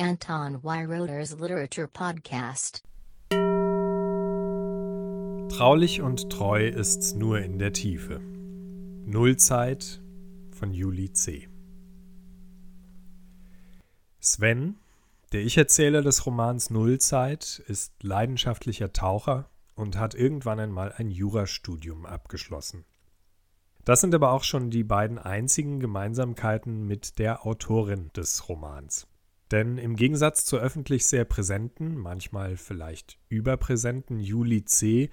Anton Weiroder's Literature Podcast. Traulich und treu ist's nur in der Tiefe. Nullzeit von Juli C. Sven, der Ich-Erzähler des Romans Nullzeit, ist leidenschaftlicher Taucher und hat irgendwann einmal ein Jurastudium abgeschlossen. Das sind aber auch schon die beiden einzigen Gemeinsamkeiten mit der Autorin des Romans. Denn im Gegensatz zur öffentlich sehr präsenten, manchmal vielleicht überpräsenten Julie C.,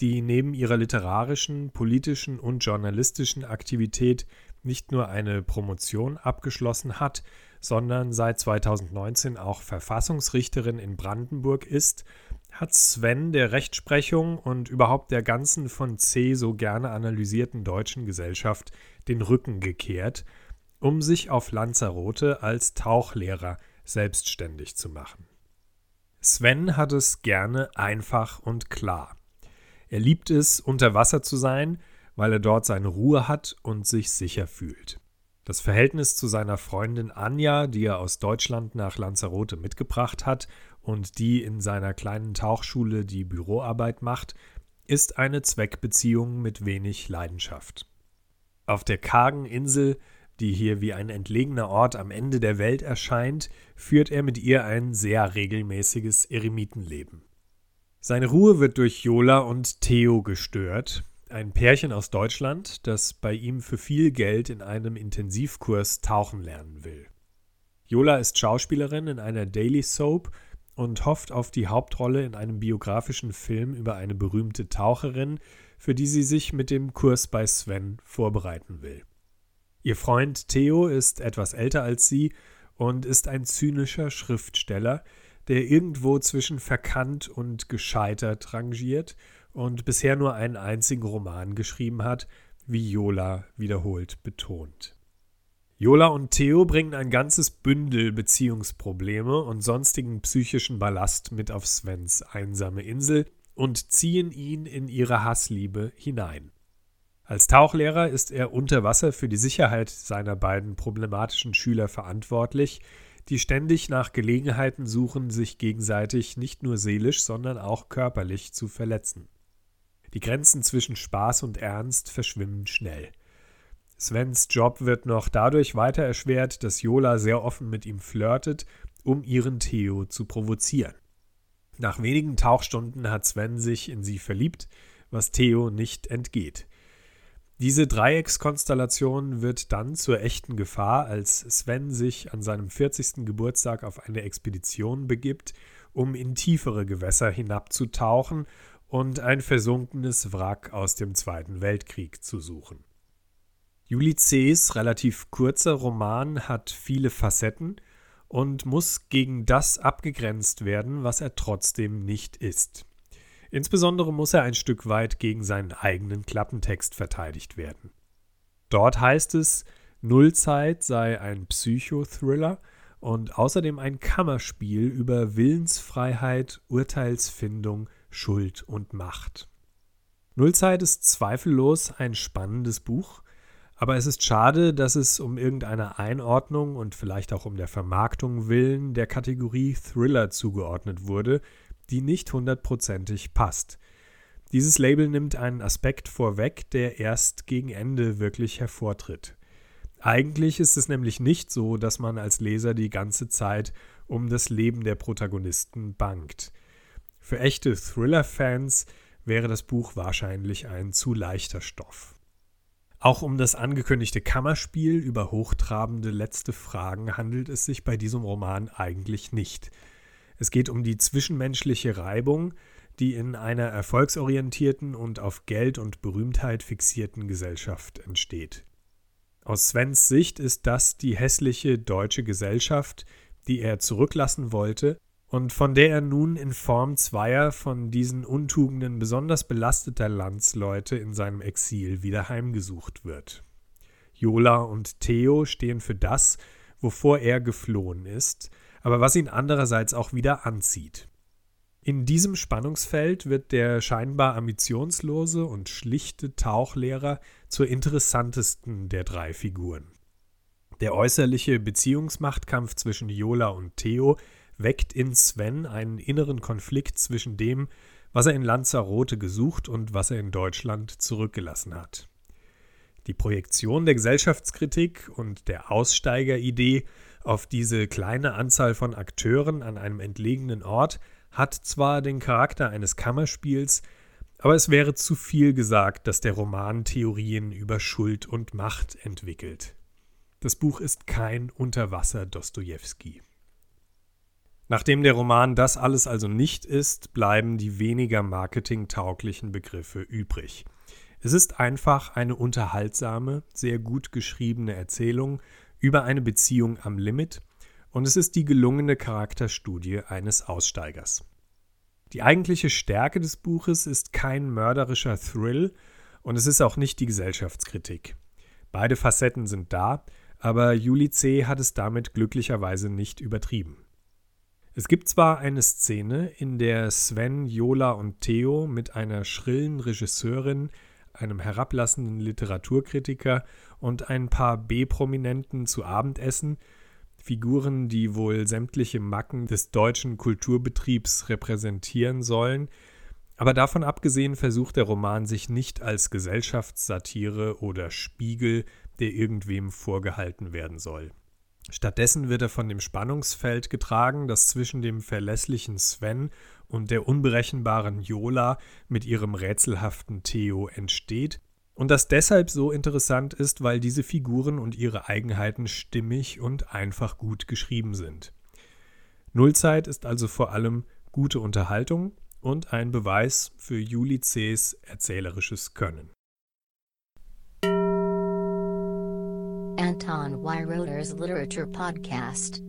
die neben ihrer literarischen, politischen und journalistischen Aktivität nicht nur eine Promotion abgeschlossen hat, sondern seit 2019 auch Verfassungsrichterin in Brandenburg ist, hat Sven der Rechtsprechung und überhaupt der ganzen von C so gerne analysierten deutschen Gesellschaft den Rücken gekehrt, um sich auf Lanzarote als Tauchlehrer selbstständig zu machen. Sven hat es gerne einfach und klar. Er liebt es, unter Wasser zu sein, weil er dort seine Ruhe hat und sich sicher fühlt. Das Verhältnis zu seiner Freundin Anja, die er aus Deutschland nach Lanzarote mitgebracht hat und die in seiner kleinen Tauchschule die Büroarbeit macht, ist eine Zweckbeziehung mit wenig Leidenschaft. Auf der kargen Insel die hier wie ein entlegener Ort am Ende der Welt erscheint, führt er mit ihr ein sehr regelmäßiges Eremitenleben. Seine Ruhe wird durch Jola und Theo gestört, ein Pärchen aus Deutschland, das bei ihm für viel Geld in einem Intensivkurs tauchen lernen will. Jola ist Schauspielerin in einer Daily Soap und hofft auf die Hauptrolle in einem biografischen Film über eine berühmte Taucherin, für die sie sich mit dem Kurs bei Sven vorbereiten will. Ihr Freund Theo ist etwas älter als sie und ist ein zynischer Schriftsteller, der irgendwo zwischen verkannt und gescheitert rangiert und bisher nur einen einzigen Roman geschrieben hat, wie Jola wiederholt betont. Jola und Theo bringen ein ganzes Bündel Beziehungsprobleme und sonstigen psychischen Ballast mit auf Svens einsame Insel und ziehen ihn in ihre Hassliebe hinein. Als Tauchlehrer ist er unter Wasser für die Sicherheit seiner beiden problematischen Schüler verantwortlich, die ständig nach Gelegenheiten suchen, sich gegenseitig nicht nur seelisch, sondern auch körperlich zu verletzen. Die Grenzen zwischen Spaß und Ernst verschwimmen schnell. Svens Job wird noch dadurch weiter erschwert, dass Jola sehr offen mit ihm flirtet, um ihren Theo zu provozieren. Nach wenigen Tauchstunden hat Sven sich in sie verliebt, was Theo nicht entgeht. Diese Dreieckskonstellation wird dann zur echten Gefahr, als Sven sich an seinem 40. Geburtstag auf eine Expedition begibt, um in tiefere Gewässer hinabzutauchen und ein versunkenes Wrack aus dem Zweiten Weltkrieg zu suchen. C.'s relativ kurzer Roman hat viele Facetten und muss gegen das abgegrenzt werden, was er trotzdem nicht ist. Insbesondere muss er ein Stück weit gegen seinen eigenen Klappentext verteidigt werden. Dort heißt es, Nullzeit sei ein Psychothriller und außerdem ein Kammerspiel über Willensfreiheit, Urteilsfindung, Schuld und Macht. Nullzeit ist zweifellos ein spannendes Buch, aber es ist schade, dass es um irgendeine Einordnung und vielleicht auch um der Vermarktung willen der Kategorie Thriller zugeordnet wurde, die nicht hundertprozentig passt. Dieses Label nimmt einen Aspekt vorweg, der erst gegen Ende wirklich hervortritt. Eigentlich ist es nämlich nicht so, dass man als Leser die ganze Zeit um das Leben der Protagonisten bangt. Für echte Thriller-Fans wäre das Buch wahrscheinlich ein zu leichter Stoff. Auch um das angekündigte Kammerspiel über hochtrabende letzte Fragen handelt es sich bei diesem Roman eigentlich nicht. Es geht um die zwischenmenschliche Reibung, die in einer erfolgsorientierten und auf Geld und Berühmtheit fixierten Gesellschaft entsteht. Aus Svens Sicht ist das die hässliche deutsche Gesellschaft, die er zurücklassen wollte und von der er nun in Form zweier von diesen Untugenden besonders belasteter Landsleute in seinem Exil wieder heimgesucht wird. Jola und Theo stehen für das, wovor er geflohen ist, aber was ihn andererseits auch wieder anzieht. In diesem Spannungsfeld wird der scheinbar ambitionslose und schlichte Tauchlehrer zur interessantesten der drei Figuren. Der äußerliche Beziehungsmachtkampf zwischen Jola und Theo weckt in Sven einen inneren Konflikt zwischen dem, was er in Lanzarote gesucht und was er in Deutschland zurückgelassen hat. Die Projektion der Gesellschaftskritik und der Aussteigeridee auf diese kleine Anzahl von Akteuren an einem entlegenen Ort hat zwar den Charakter eines Kammerspiels, aber es wäre zu viel gesagt, dass der Roman Theorien über Schuld und Macht entwickelt. Das Buch ist kein Unterwasser Dostojewski. Nachdem der Roman das alles also nicht ist, bleiben die weniger marketingtauglichen Begriffe übrig. Es ist einfach eine unterhaltsame, sehr gut geschriebene Erzählung über eine Beziehung am Limit und es ist die gelungene Charakterstudie eines Aussteigers. Die eigentliche Stärke des Buches ist kein mörderischer Thrill und es ist auch nicht die Gesellschaftskritik. Beide Facetten sind da, aber Juli C. hat es damit glücklicherweise nicht übertrieben. Es gibt zwar eine Szene, in der Sven, Jola und Theo mit einer schrillen Regisseurin, einem herablassenden Literaturkritiker und ein paar B-Prominenten zu Abend essen, Figuren, die wohl sämtliche Macken des deutschen Kulturbetriebs repräsentieren sollen, aber davon abgesehen versucht der Roman sich nicht als Gesellschaftssatire oder Spiegel, der irgendwem vorgehalten werden soll. Stattdessen wird er von dem Spannungsfeld getragen, das zwischen dem verlässlichen Sven und der unberechenbaren Jola mit ihrem rätselhaften Theo entsteht und das deshalb so interessant ist, weil diese Figuren und ihre Eigenheiten stimmig und einfach gut geschrieben sind. Nullzeit ist also vor allem gute Unterhaltung und ein Beweis für Juli C.'s erzählerisches Können. Anton Weiroder's Literature Podcast.